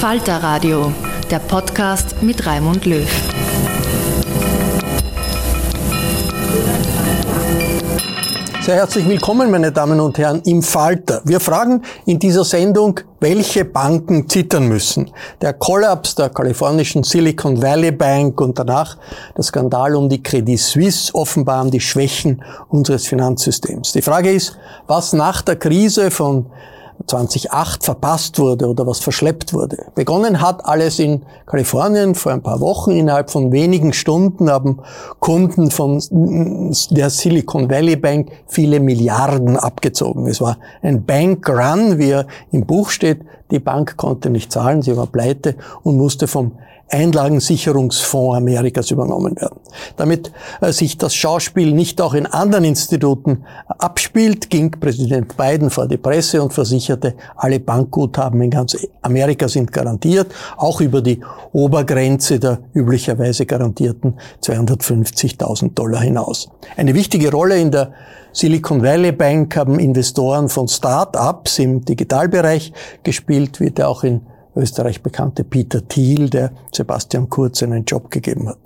Falter Radio, der Podcast mit Raimund Löw. Sehr herzlich willkommen, meine Damen und Herren, im Falter. Wir fragen in dieser Sendung, welche Banken zittern müssen. Der Kollaps der kalifornischen Silicon Valley Bank und danach der Skandal um die Credit Suisse offenbaren die Schwächen unseres Finanzsystems. Die Frage ist, was nach der Krise von 2008 verpasst wurde oder was verschleppt wurde. Begonnen hat alles in Kalifornien vor ein paar Wochen. Innerhalb von wenigen Stunden haben Kunden von der Silicon Valley Bank viele Milliarden abgezogen. Es war ein Bank Run, wie er im Buch steht. Die Bank konnte nicht zahlen, sie war pleite und musste vom Einlagensicherungsfonds Amerikas übernommen werden. Damit äh, sich das Schauspiel nicht auch in anderen Instituten abspielt, ging Präsident Biden vor die Presse und versicherte, alle Bankguthaben in ganz Amerika sind garantiert, auch über die Obergrenze der üblicherweise garantierten 250.000 Dollar hinaus. Eine wichtige Rolle in der Silicon Valley Bank haben Investoren von Start-ups im Digitalbereich gespielt, wird auch in Österreich bekannte Peter Thiel, der Sebastian Kurz einen Job gegeben hat.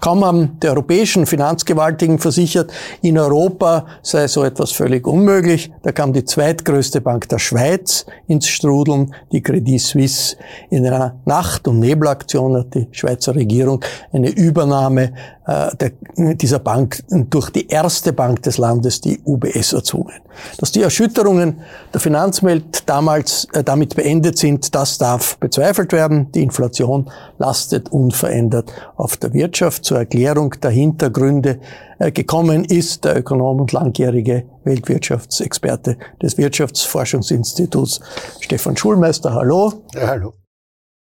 Kaum haben die europäischen Finanzgewaltigen versichert, in Europa sei so etwas völlig unmöglich. Da kam die zweitgrößte Bank der Schweiz ins Strudeln, die Credit Suisse. In einer Nacht- und Nebelaktion hat die Schweizer Regierung eine Übernahme der, dieser Bank durch die erste Bank des Landes, die UBS, erzwungen. Dass die Erschütterungen der Finanzwelt damals äh, damit beendet sind, das darf bezweifelt werden. Die Inflation lastet unverändert auf der Wirtschaft. Zur Erklärung der Hintergründe äh, gekommen ist der Ökonom und langjährige Weltwirtschaftsexperte des Wirtschaftsforschungsinstituts Stefan Schulmeister. Hallo. Ja, hallo.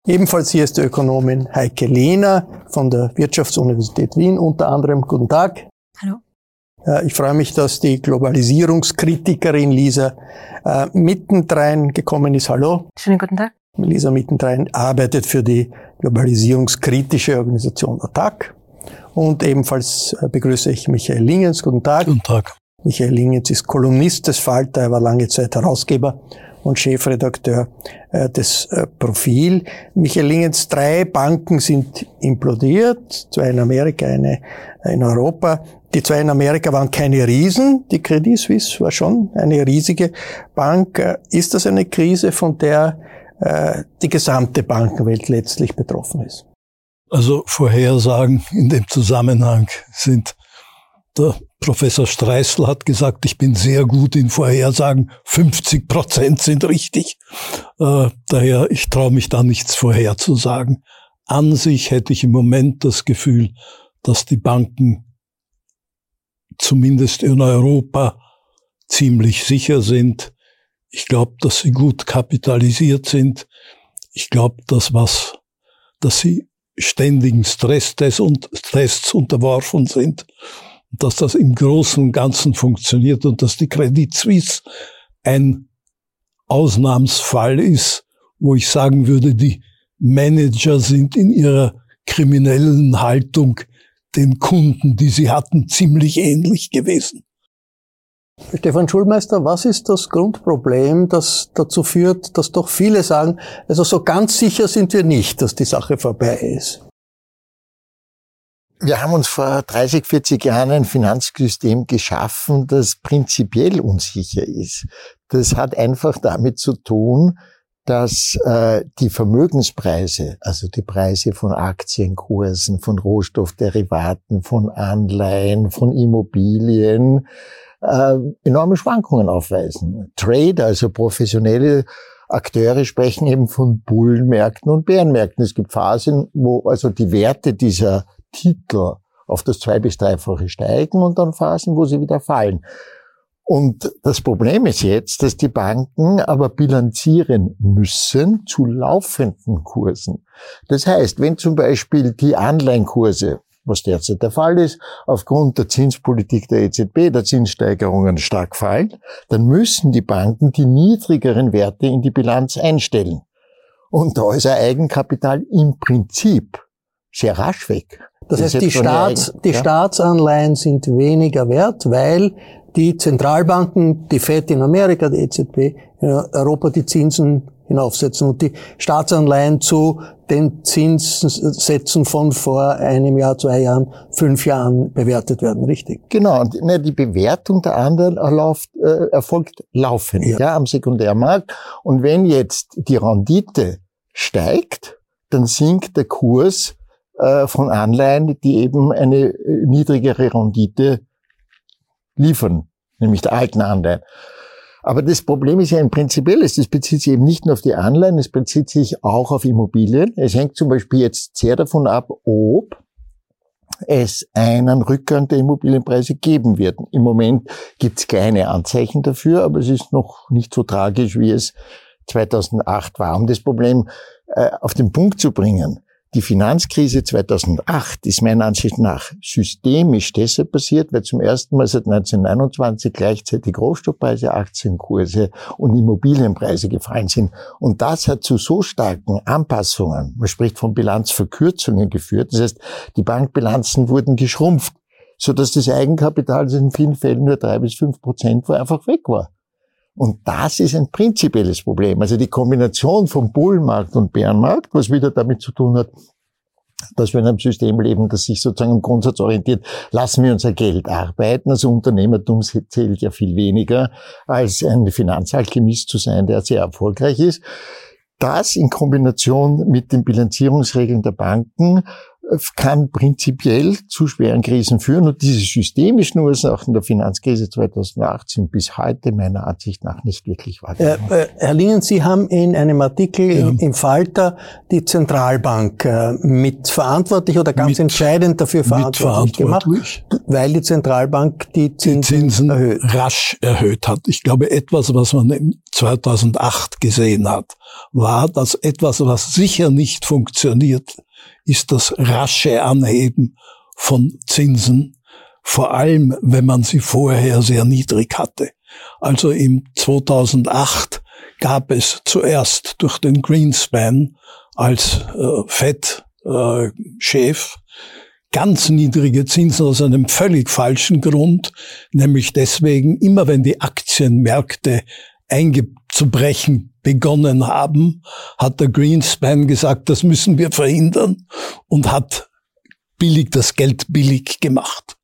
Ebenfalls hier ist die Ökonomin Heike Lehner von der Wirtschaftsuniversität Wien unter anderem. Guten Tag. Hallo. Ich freue mich, dass die Globalisierungskritikerin Lisa äh, mittendrein gekommen ist. Hallo. Schönen guten Tag. Lisa mittendrein arbeitet für die globalisierungskritische Organisation ATTAC. Und ebenfalls äh, begrüße ich Michael Lingens. Guten Tag. Guten Tag. Michael Lingens ist Kolumnist des Falter, er war lange Zeit Herausgeber und Chefredakteur äh, des äh, Profil. Michael Lingens, drei Banken sind implodiert, zwei in Amerika, eine in Europa. Die zwei in Amerika waren keine Riesen. Die Credit Suisse war schon eine riesige Bank. Äh, ist das eine Krise, von der äh, die gesamte Bankenwelt letztlich betroffen ist? Also Vorhersagen in dem Zusammenhang sind Der Professor Streisel hat gesagt, ich bin sehr gut in Vorhersagen. 50 Prozent sind richtig. Äh, daher, ich traue mich da nichts vorherzusagen. An sich hätte ich im Moment das Gefühl, dass die Banken zumindest in Europa ziemlich sicher sind. Ich glaube, dass sie gut kapitalisiert sind. Ich glaube, dass was, dass sie ständigen Stresstests und Tests unterworfen sind, dass das im Großen und Ganzen funktioniert und dass die Credit Suisse ein Ausnahmsfall ist, wo ich sagen würde, die Manager sind in ihrer kriminellen Haltung den Kunden, die sie hatten, ziemlich ähnlich gewesen. Stefan Schulmeister, was ist das Grundproblem, das dazu führt, dass doch viele sagen, also so ganz sicher sind wir nicht, dass die Sache vorbei ist? Wir haben uns vor 30, 40 Jahren ein Finanzsystem geschaffen, das prinzipiell unsicher ist. Das hat einfach damit zu tun, dass äh, die Vermögenspreise, also die Preise von Aktienkursen, von Rohstoffderivaten, von Anleihen, von Immobilien, äh, enorme Schwankungen aufweisen. Trade, also professionelle Akteure sprechen eben von Bullenmärkten und Bärenmärkten. Es gibt Phasen, wo also die Werte dieser Titel auf das zwei- bis dreifache steigen und dann Phasen, wo sie wieder fallen. Und das Problem ist jetzt, dass die Banken aber bilanzieren müssen zu laufenden Kursen. Das heißt, wenn zum Beispiel die Anleihenkurse was derzeit der Fall ist, aufgrund der Zinspolitik der EZB, der Zinssteigerungen stark fallen, dann müssen die Banken die niedrigeren Werte in die Bilanz einstellen. Und da ist ein Eigenkapital im Prinzip sehr rasch weg. Das, heißt, die, Staats, die ja? Staatsanleihen sind weniger wert, weil die Zentralbanken, die FED in Amerika, die EZB in Europa die Zinsen hinaufsetzen und die Staatsanleihen zu den Zinssätzen von vor einem Jahr, zwei Jahren, fünf Jahren bewertet werden, richtig? Genau, und ne, die Bewertung der anderen erläuft, äh, erfolgt laufend ja. ja. am Sekundärmarkt. Und wenn jetzt die Rendite steigt, dann sinkt der Kurs äh, von Anleihen, die eben eine äh, niedrigere Rendite liefern, nämlich der alten Anleihen. Aber das Problem ist ja ein prinzipielles. Das bezieht sich eben nicht nur auf die Anleihen, es bezieht sich auch auf Immobilien. Es hängt zum Beispiel jetzt sehr davon ab, ob es einen Rückgang der Immobilienpreise geben wird. Im Moment gibt es kleine Anzeichen dafür, aber es ist noch nicht so tragisch, wie es 2008 war. Um das Problem äh, auf den Punkt zu bringen, die Finanzkrise 2008 ist meiner Ansicht nach systemisch deshalb passiert, weil zum ersten Mal seit 1929 gleichzeitig Rohstoffpreise, Aktienkurse und Immobilienpreise gefallen sind. Und das hat zu so starken Anpassungen, man spricht von Bilanzverkürzungen geführt. Das heißt, die Bankbilanzen wurden geschrumpft, sodass das Eigenkapital in vielen Fällen nur drei bis fünf Prozent war, einfach weg war. Und das ist ein prinzipielles Problem. Also die Kombination von Bullenmarkt und Bärenmarkt, was wieder damit zu tun hat, dass wir in einem System leben, das sich sozusagen im Grundsatz orientiert, lassen wir unser Geld arbeiten. Also Unternehmertum zählt ja viel weniger, als ein Finanzalchemist zu sein, der sehr erfolgreich ist. Das in Kombination mit den Bilanzierungsregeln der Banken kann prinzipiell zu schweren Krisen führen. Und diese systemischen Ursachen der Finanzkrise 2008 sind bis heute meiner Ansicht nach nicht wirklich wahrgenommen. Äh, äh, Herr Lingen, Sie haben in einem Artikel ja. im Falter die Zentralbank äh, mit verantwortlich oder ganz mit, entscheidend dafür verantwortlich, verantwortlich gemacht, weil die Zentralbank die Zinsen, die Zinsen erhöht. rasch erhöht hat. Ich glaube, etwas, was man 2008 gesehen hat, war, dass etwas, was sicher nicht funktioniert, ist das rasche Anheben von Zinsen, vor allem wenn man sie vorher sehr niedrig hatte. Also im 2008 gab es zuerst durch den Greenspan als äh, Fed-Chef äh, ganz niedrige Zinsen aus einem völlig falschen Grund, nämlich deswegen, immer wenn die Aktienmärkte einzubrechen begonnen haben, hat der Greenspan gesagt, das müssen wir verhindern und hat billig das Geld billig gemacht.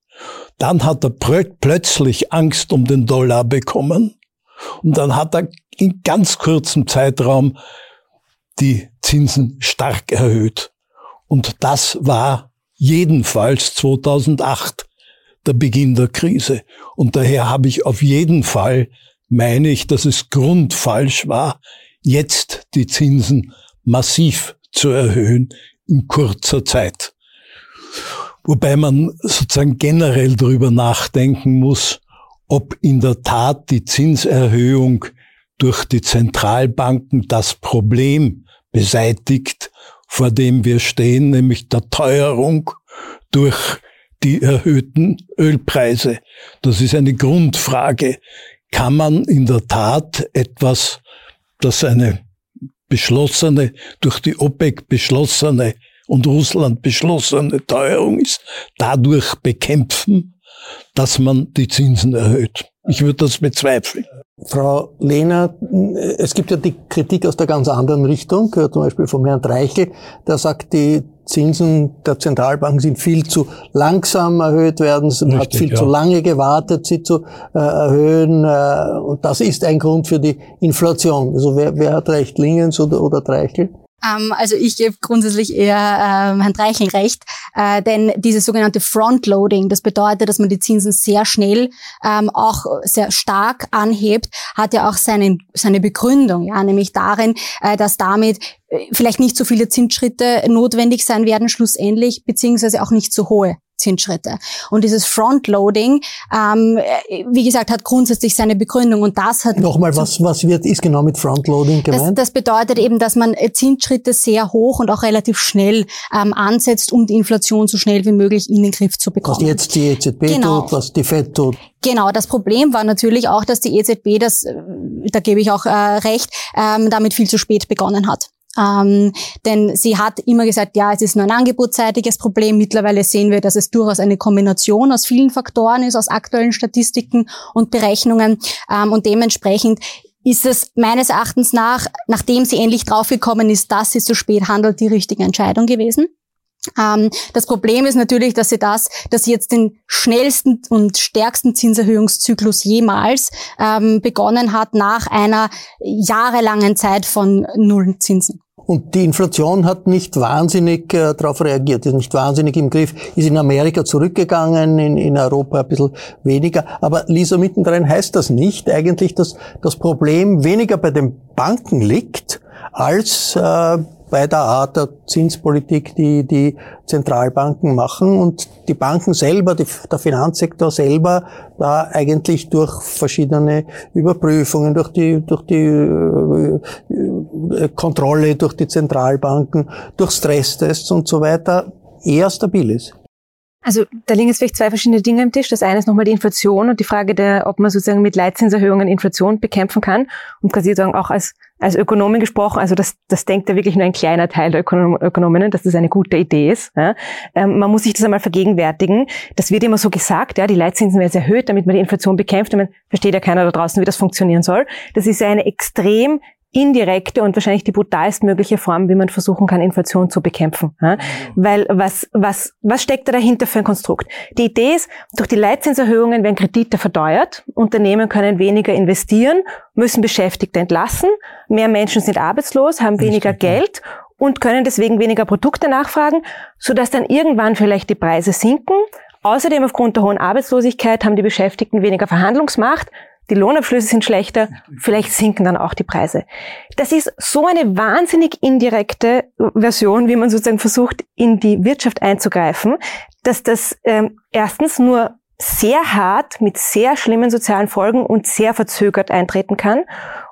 Dann hat er plötzlich Angst um den Dollar bekommen und dann hat er in ganz kurzem Zeitraum die Zinsen stark erhöht. Und das war jedenfalls 2008 der Beginn der Krise. Und daher habe ich auf jeden Fall, meine ich, dass es grundfalsch war, jetzt die Zinsen massiv zu erhöhen in kurzer Zeit. Wobei man sozusagen generell darüber nachdenken muss, ob in der Tat die Zinserhöhung durch die Zentralbanken das Problem beseitigt, vor dem wir stehen, nämlich der Teuerung durch die erhöhten Ölpreise. Das ist eine Grundfrage. Kann man in der Tat etwas, das eine beschlossene, durch die OPEC beschlossene und Russland beschlossene Teuerung ist, dadurch bekämpfen, dass man die Zinsen erhöht. Ich würde das bezweifeln. Frau Lehner, es gibt ja die Kritik aus der ganz anderen Richtung, äh, zum Beispiel vom Herrn Dreichel, der sagt, die Zinsen der Zentralbanken sind viel zu langsam erhöht werden, es hat viel ja. zu lange gewartet, sie zu äh, erhöhen äh, und das ist ein Grund für die Inflation. Also wer, wer hat recht, Lingens oder, oder Dreichel? Ähm, also ich gebe grundsätzlich eher ähm, Herrn Dreichel recht, äh, denn dieses sogenannte Frontloading, das bedeutet, dass man die Zinsen sehr schnell, ähm, auch sehr stark anhebt, hat ja auch seine, seine Begründung, ja, nämlich darin, äh, dass damit äh, vielleicht nicht so viele Zinsschritte notwendig sein werden schlussendlich, beziehungsweise auch nicht so hohe Zinsschritte. Und dieses Frontloading, ähm, wie gesagt, hat grundsätzlich seine Begründung und das hat... Nochmal, was, was wird, ist genau mit Frontloading gemeint? Das, das bedeutet eben, dass man Zinsschritte sehr hoch und auch relativ schnell ähm, ansetzt, um die Inflation so schnell wie möglich in den Griff zu bekommen. Was jetzt die EZB genau. tut, was die FED tut. Genau, das Problem war natürlich auch, dass die EZB, das, äh, da gebe ich auch äh, recht, ähm, damit viel zu spät begonnen hat. Ähm, denn sie hat immer gesagt, ja, es ist nur ein angebotsseitiges Problem. Mittlerweile sehen wir, dass es durchaus eine Kombination aus vielen Faktoren ist, aus aktuellen Statistiken und Berechnungen. Ähm, und dementsprechend ist es meines Erachtens nach, nachdem sie endlich draufgekommen ist, dass sie zu spät handelt, die richtige Entscheidung gewesen. Ähm, das Problem ist natürlich, dass sie das, dass sie jetzt den schnellsten und stärksten Zinserhöhungszyklus jemals ähm, begonnen hat nach einer jahrelangen Zeit von Nullenzinsen. Und die Inflation hat nicht wahnsinnig äh, darauf reagiert, ist nicht wahnsinnig im Griff, ist in Amerika zurückgegangen, in, in Europa ein bisschen weniger. Aber Lisa, mittendrin heißt das nicht eigentlich, dass das Problem weniger bei den Banken liegt, als äh, bei der Art der Zinspolitik, die die Zentralbanken machen und die Banken selber, die, der Finanzsektor selber, da eigentlich durch verschiedene Überprüfungen, durch die, durch die äh, Kontrolle, durch die Zentralbanken, durch Stresstests und so weiter eher stabil ist. Also da liegen jetzt vielleicht zwei verschiedene Dinge am Tisch. Das eine ist nochmal die Inflation und die Frage der, ob man sozusagen mit Leitzinserhöhungen Inflation bekämpfen kann. Und quasi sozusagen auch als, als Ökonomin gesprochen, also das, das denkt ja wirklich nur ein kleiner Teil der Ökonom Ökonominnen, dass das eine gute Idee ist. Ja. Ähm, man muss sich das einmal vergegenwärtigen. Das wird immer so gesagt, ja, die Leitzinsen werden erhöht, damit man die Inflation bekämpft. Und man versteht ja keiner da draußen, wie das funktionieren soll. Das ist eine extrem indirekte und wahrscheinlich die brutalstmögliche Form, wie man versuchen kann, Inflation zu bekämpfen. Ja? Mhm. Weil was, was, was steckt da dahinter für ein Konstrukt? Die Idee ist, durch die Leitzinserhöhungen werden Kredite verdeuert, Unternehmen können weniger investieren, müssen Beschäftigte entlassen, mehr Menschen sind arbeitslos, haben weniger Geld und können deswegen weniger Produkte nachfragen, sodass dann irgendwann vielleicht die Preise sinken. Außerdem aufgrund der hohen Arbeitslosigkeit haben die Beschäftigten weniger Verhandlungsmacht, die Lohnabschlüsse sind schlechter, vielleicht sinken dann auch die Preise. Das ist so eine wahnsinnig indirekte Version, wie man sozusagen versucht, in die Wirtschaft einzugreifen, dass das ähm, erstens nur sehr hart mit sehr schlimmen sozialen Folgen und sehr verzögert eintreten kann.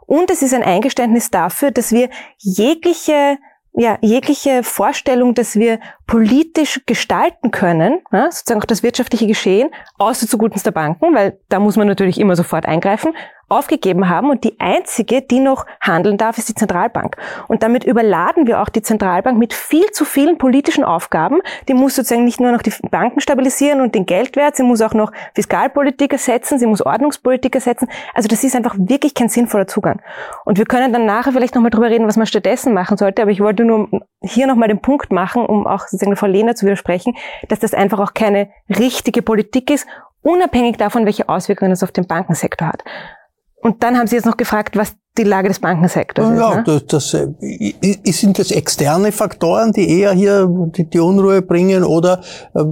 Und es ist ein Eingeständnis dafür, dass wir jegliche ja, jegliche Vorstellung, dass wir politisch gestalten können, ja, sozusagen auch das wirtschaftliche Geschehen, außer zugunsten der Banken, weil da muss man natürlich immer sofort eingreifen, aufgegeben haben und die einzige, die noch handeln darf, ist die Zentralbank. Und damit überladen wir auch die Zentralbank mit viel zu vielen politischen Aufgaben. Die muss sozusagen nicht nur noch die Banken stabilisieren und den Geldwert, sie muss auch noch Fiskalpolitik ersetzen, sie muss Ordnungspolitik ersetzen. Also das ist einfach wirklich kein sinnvoller Zugang. Und wir können dann nachher vielleicht nochmal drüber reden, was man stattdessen machen sollte, aber ich wollte nur hier nochmal den Punkt machen, um auch sozusagen Frau Lehner zu widersprechen, dass das einfach auch keine richtige Politik ist, unabhängig davon, welche Auswirkungen es auf den Bankensektor hat. Und dann haben Sie jetzt noch gefragt, was die Lage des Bankensektors ist. Ja, ne? das, das, äh, sind das externe Faktoren, die eher hier die, die Unruhe bringen oder äh,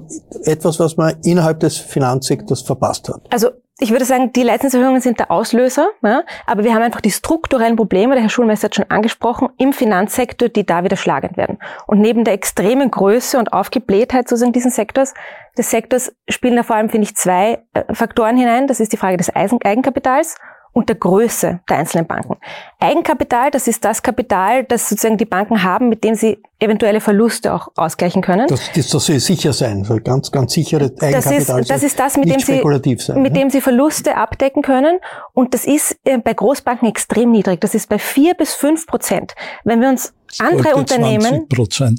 etwas, was man innerhalb des Finanzsektors verpasst hat? Also ich würde sagen, die Leistungserhöhungen sind der Auslöser, ja, aber wir haben einfach die strukturellen Probleme, der Herr Schulmeister hat schon angesprochen, im Finanzsektor, die da wieder schlagend werden. Und neben der extremen Größe und Aufgeblähtheit sozusagen diesen Sektors, des Sektors spielen da vor allem, finde ich, zwei äh, Faktoren hinein. Das ist die Frage des Eigenkapitals und der Größe der einzelnen Banken. Eigenkapital, das ist das Kapital, das sozusagen die Banken haben, mit dem sie eventuelle Verluste auch ausgleichen können. Das, das, das soll sicher sein, soll ganz, ganz sichere Eigenkapital das ist, das ist das, mit dem sie, sein, mit ne? dem sie Verluste abdecken können. Und das ist äh, bei Großbanken extrem niedrig. Das ist bei vier bis fünf Prozent. Wenn wir uns andere Unternehmen,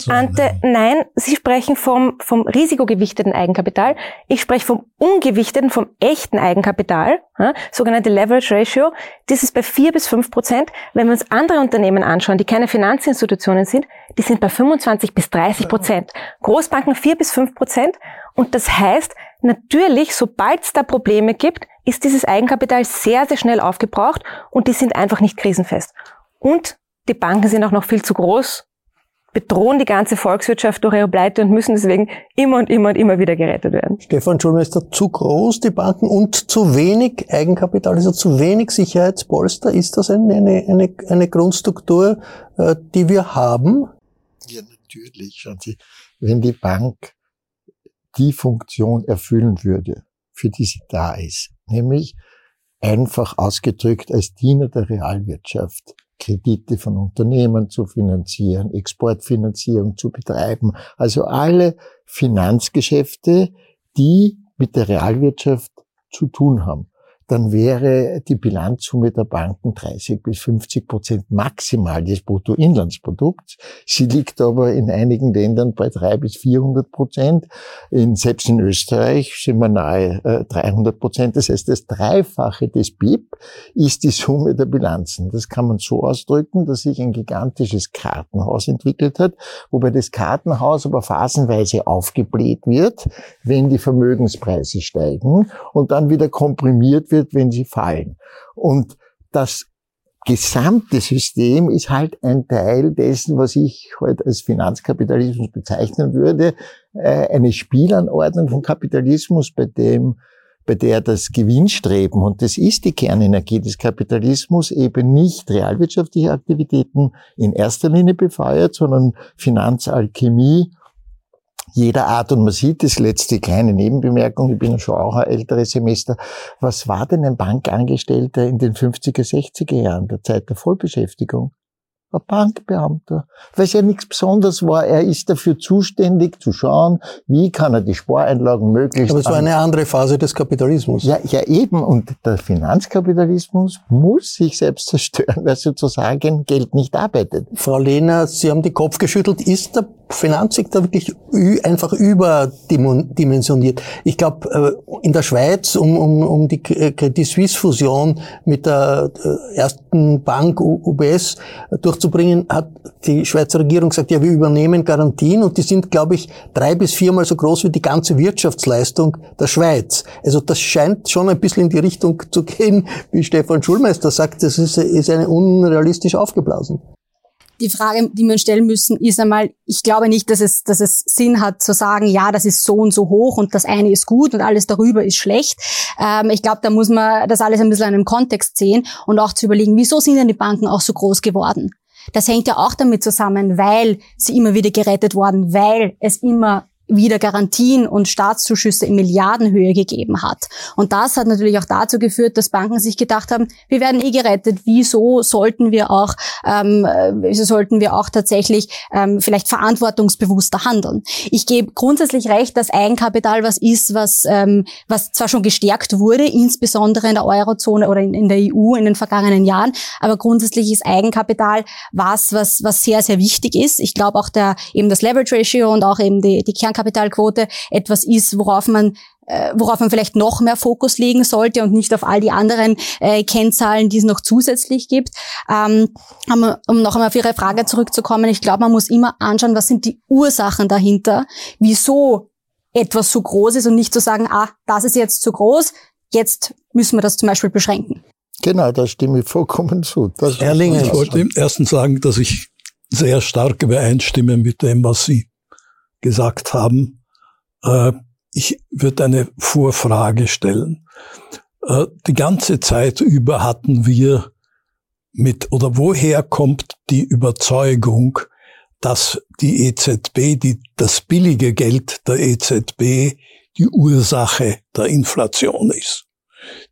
ante, nein, Sie sprechen vom, vom risikogewichteten Eigenkapital. Ich spreche vom ungewichteten, vom echten Eigenkapital, ja, sogenannte Leverage Ratio. Das ist bei vier bis fünf Prozent. Wenn wir uns andere Unternehmen anschauen, die keine Finanzinstitutionen sind, die sind bei 25 bis 30 Prozent. Großbanken vier bis fünf Prozent. Und das heißt, natürlich, sobald es da Probleme gibt, ist dieses Eigenkapital sehr, sehr schnell aufgebraucht und die sind einfach nicht krisenfest. Und die Banken sind auch noch viel zu groß, bedrohen die ganze Volkswirtschaft durch ihre Pleite und müssen deswegen immer und immer und immer wieder gerettet werden. Stefan Schulmeister, zu groß die Banken und zu wenig Eigenkapital, also zu wenig Sicherheitspolster. Ist das eine, eine, eine, eine Grundstruktur, äh, die wir haben? Ja, natürlich. Schauen Sie, wenn die Bank die Funktion erfüllen würde, für die sie da ist, nämlich einfach ausgedrückt als Diener der Realwirtschaft, Kredite von Unternehmen zu finanzieren, Exportfinanzierung zu betreiben. Also alle Finanzgeschäfte, die mit der Realwirtschaft zu tun haben dann wäre die Bilanzsumme der Banken 30 bis 50 Prozent maximal des Bruttoinlandsprodukts. Sie liegt aber in einigen Ländern bei 300 bis 400 Prozent. In, selbst in Österreich sind wir nahe äh, 300 Prozent. Das heißt, das Dreifache des BIP ist die Summe der Bilanzen. Das kann man so ausdrücken, dass sich ein gigantisches Kartenhaus entwickelt hat, wobei das Kartenhaus aber phasenweise aufgebläht wird, wenn die Vermögenspreise steigen und dann wieder komprimiert wird, wenn sie fallen. Und das gesamte System ist halt ein Teil dessen, was ich heute als Finanzkapitalismus bezeichnen würde, äh, eine Spielanordnung von Kapitalismus, bei dem bei der das Gewinnstreben, und das ist die Kernenergie des Kapitalismus, eben nicht realwirtschaftliche Aktivitäten in erster Linie befeuert, sondern Finanzalchemie jeder Art. Und man sieht das letzte kleine Nebenbemerkung, ich bin ja schon auch ein älteres Semester. Was war denn ein Bankangestellter in den 50er, 60er Jahren, der Zeit der Vollbeschäftigung? ein Bankbeamter, weil es ja nichts Besonderes war. Er ist dafür zuständig zu schauen, wie kann er die Spareinlagen möglichst... Aber es war eine andere Phase des Kapitalismus. Ja, ja eben. Und der Finanzkapitalismus muss sich selbst zerstören, weil sozusagen Geld nicht arbeitet. Frau Lehner, Sie haben den Kopf geschüttelt. Ist der Finanzsektor wirklich einfach überdimensioniert? Ich glaube, äh, in der Schweiz, um, um, um die Credit Suisse Fusion mit der äh, ersten Bank UBS durch durchzubringen, hat die Schweizer Regierung gesagt, ja, wir übernehmen Garantien und die sind, glaube ich, drei bis viermal so groß wie die ganze Wirtschaftsleistung der Schweiz. Also das scheint schon ein bisschen in die Richtung zu gehen, wie Stefan Schulmeister sagt, das ist, ist eine unrealistisch aufgeblasen. Die Frage, die wir uns stellen müssen, ist einmal, ich glaube nicht, dass es, dass es Sinn hat zu sagen, ja, das ist so und so hoch und das eine ist gut und alles darüber ist schlecht. Ähm, ich glaube, da muss man das alles ein bisschen in einem Kontext sehen und auch zu überlegen, wieso sind denn die Banken auch so groß geworden? Das hängt ja auch damit zusammen, weil sie immer wieder gerettet worden, weil es immer wieder Garantien und Staatszuschüsse in Milliardenhöhe gegeben hat. Und das hat natürlich auch dazu geführt, dass Banken sich gedacht haben, wir werden eh gerettet, wieso sollten wir auch, ähm, wieso sollten wir auch tatsächlich ähm, vielleicht verantwortungsbewusster handeln. Ich gebe grundsätzlich recht, dass Eigenkapital was ist, was, ähm, was zwar schon gestärkt wurde, insbesondere in der Eurozone oder in, in der EU in den vergangenen Jahren, aber grundsätzlich ist Eigenkapital was, was, was sehr, sehr wichtig ist. Ich glaube auch der, eben das Leverage Ratio und auch eben die, die Kern Eigenkapitalquote etwas ist, worauf man äh, worauf man vielleicht noch mehr Fokus legen sollte und nicht auf all die anderen äh, Kennzahlen, die es noch zusätzlich gibt. Ähm, um noch einmal auf Ihre Frage zurückzukommen, ich glaube, man muss immer anschauen, was sind die Ursachen dahinter, wieso etwas so groß ist und nicht zu sagen, ah, das ist jetzt zu groß, jetzt müssen wir das zum Beispiel beschränken. Genau, da stimme ich vollkommen zu. Das Erlingen, ich wollte erstens sagen, dass ich sehr stark übereinstimme mit dem, was Sie gesagt haben. Äh, ich würde eine Vorfrage stellen. Äh, die ganze Zeit über hatten wir mit, oder woher kommt die Überzeugung, dass die EZB, die, das billige Geld der EZB die Ursache der Inflation ist,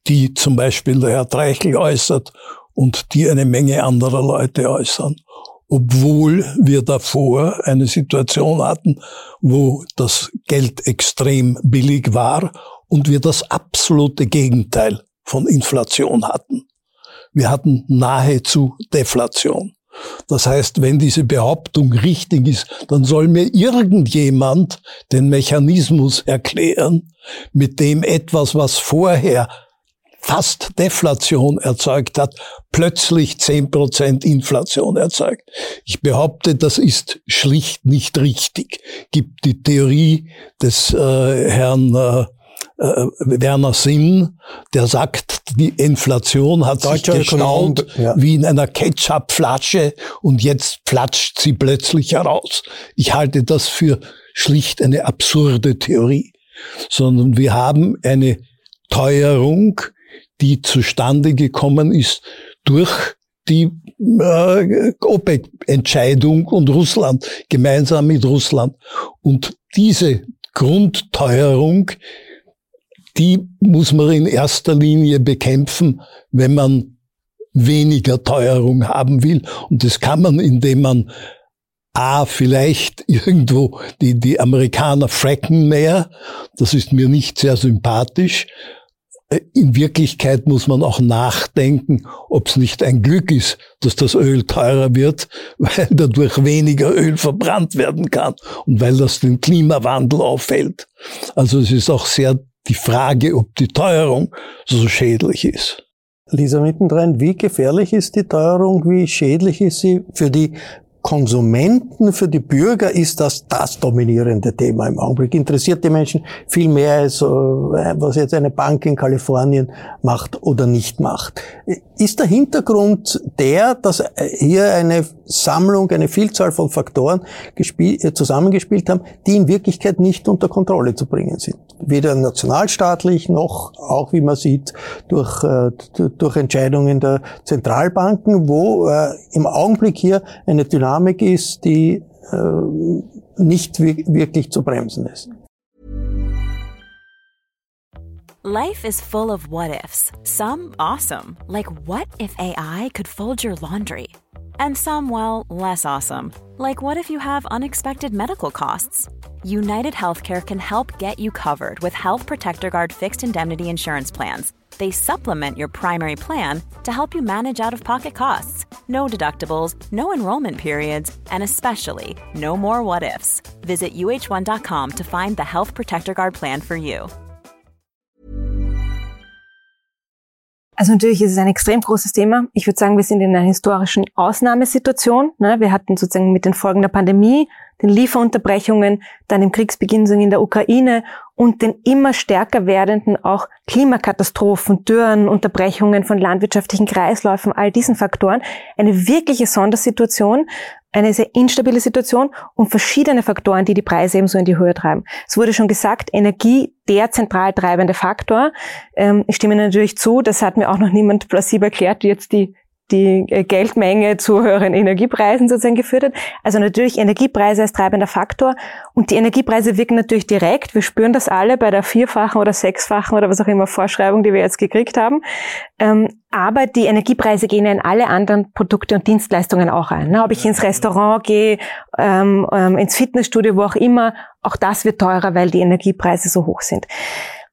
die zum Beispiel der Herr Treichel äußert und die eine Menge anderer Leute äußern, obwohl wir davor eine Situation hatten, wo das Geld extrem billig war und wir das absolute Gegenteil von Inflation hatten. Wir hatten nahezu Deflation. Das heißt, wenn diese Behauptung richtig ist, dann soll mir irgendjemand den Mechanismus erklären, mit dem etwas, was vorher fast Deflation erzeugt hat, plötzlich zehn Prozent Inflation erzeugt. Ich behaupte, das ist schlicht nicht richtig. Gibt die Theorie des äh, Herrn äh, äh, Werner Sinn, der sagt, die Inflation hat Deutscher sich gestaut ja. wie in einer Ketchupflasche und jetzt platscht sie plötzlich heraus. Ich halte das für schlicht eine absurde Theorie, sondern wir haben eine Teuerung, die zustande gekommen ist durch die äh, OPEC-Entscheidung und Russland, gemeinsam mit Russland. Und diese Grundteuerung die muss man in erster Linie bekämpfen, wenn man weniger Teuerung haben will. Und das kann man, indem man A, vielleicht irgendwo die, die Amerikaner fracken mehr. Das ist mir nicht sehr sympathisch. In Wirklichkeit muss man auch nachdenken, ob es nicht ein Glück ist, dass das Öl teurer wird, weil dadurch weniger Öl verbrannt werden kann und weil das den Klimawandel auffällt. Also es ist auch sehr die Frage, ob die Teuerung so schädlich ist. Lisa mittendrin, wie gefährlich ist die Teuerung, wie schädlich ist sie für die Konsumenten, für die Bürger ist das das dominierende Thema im Augenblick. Interessiert die Menschen viel mehr als äh, was jetzt eine Bank in Kalifornien macht oder nicht macht. Ist der Hintergrund der, dass hier eine Sammlung, eine Vielzahl von Faktoren zusammengespielt haben, die in Wirklichkeit nicht unter Kontrolle zu bringen sind? Weder nationalstaatlich noch, auch wie man sieht, durch, äh, durch Entscheidungen der Zentralbanken, wo äh, im Augenblick hier eine Dynamik Dynamik ist, die äh, nicht wirklich zu bremsen ist. Life is full of what ifs. Some awesome, like what if AI could fold your laundry? And some, well, less awesome, like what if you have unexpected medical costs? United Healthcare can help get you covered with Health Protector Guard fixed indemnity insurance plans they supplement your primary plan to help you manage out of pocket costs. No deductibles, no enrollment periods, and especially no more what ifs. Visit uh1.com to find the Health Protector Guard plan for you. Also natürlich ist es ein extrem großes Thema. Ich würde sagen, wir sind in einer historischen Ausnahmesituation. Wir hatten sozusagen mit den Folgen der Pandemie den Lieferunterbrechungen, dann im Kriegsbeginn in der Ukraine und den immer stärker werdenden auch Klimakatastrophen, Dürren, Unterbrechungen von landwirtschaftlichen Kreisläufen, all diesen Faktoren, eine wirkliche Sondersituation, eine sehr instabile Situation und verschiedene Faktoren, die die Preise eben so in die Höhe treiben. Es wurde schon gesagt, Energie der zentral treibende Faktor. Ähm, ich stimme natürlich zu, das hat mir auch noch niemand plausibel erklärt, wie jetzt die die äh, Geldmenge zu höheren Energiepreisen sozusagen geführt hat. Also natürlich Energiepreise als treibender Faktor. Und die Energiepreise wirken natürlich direkt. Wir spüren das alle bei der vierfachen oder sechsfachen oder was auch immer Vorschreibung, die wir jetzt gekriegt haben. Ähm, aber die Energiepreise gehen ja in alle anderen Produkte und Dienstleistungen auch ein. Ne? Ob ich ins Restaurant gehe, ähm, ähm, ins Fitnessstudio, wo auch immer, auch das wird teurer, weil die Energiepreise so hoch sind.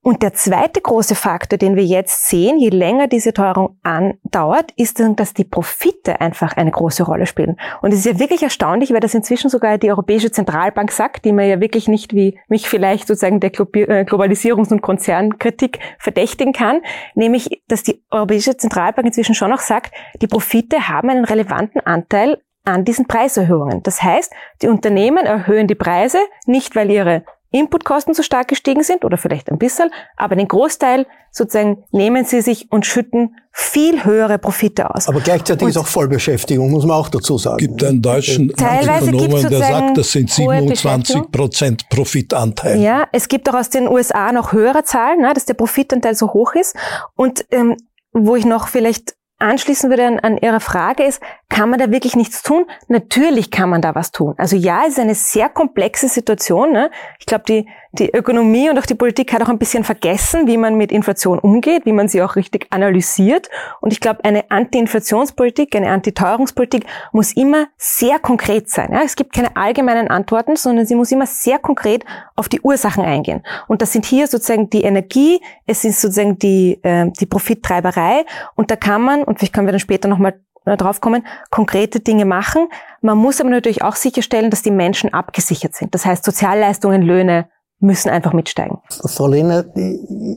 Und der zweite große Faktor, den wir jetzt sehen, je länger diese Teuerung andauert, ist dann, dass die Profite einfach eine große Rolle spielen. Und es ist ja wirklich erstaunlich, weil das inzwischen sogar die Europäische Zentralbank sagt, die man ja wirklich nicht wie mich vielleicht sozusagen der äh, Globalisierungs- und Konzernkritik verdächtigen kann, nämlich, dass die Europäische Zentralbank inzwischen schon noch sagt, die Profite haben einen relevanten Anteil an diesen Preiserhöhungen. Das heißt, die Unternehmen erhöhen die Preise nicht, weil ihre Inputkosten zu stark gestiegen sind oder vielleicht ein bisschen, aber den Großteil sozusagen nehmen sie sich und schütten viel höhere Profite aus. Aber gleichzeitig und ist auch Vollbeschäftigung, muss man auch dazu sagen. Es gibt einen deutschen Ökonomen, der sagt, das sind 27 Prozent Profitanteil. Ja, es gibt auch aus den USA noch höhere Zahlen, ne, dass der Profitanteil so hoch ist. Und ähm, wo ich noch vielleicht anschließen würde an, an Ihre Frage ist, kann man da wirklich nichts tun? Natürlich kann man da was tun. Also ja, es ist eine sehr komplexe Situation. Ne? Ich glaube, die, die Ökonomie und auch die Politik hat auch ein bisschen vergessen, wie man mit Inflation umgeht, wie man sie auch richtig analysiert. Und ich glaube, eine Anti-Inflationspolitik, eine Anti-Teuerungspolitik muss immer sehr konkret sein. Ja? Es gibt keine allgemeinen Antworten, sondern sie muss immer sehr konkret auf die Ursachen eingehen. Und das sind hier sozusagen die Energie, es ist sozusagen die, äh, die Profittreiberei. Und da kann man, und vielleicht können wir dann später nochmal äh, drauf kommen, konkrete Dinge machen. Man muss aber natürlich auch sicherstellen, dass die Menschen abgesichert sind. Das heißt, Sozialleistungen, Löhne müssen einfach mitsteigen. Frau Lehner,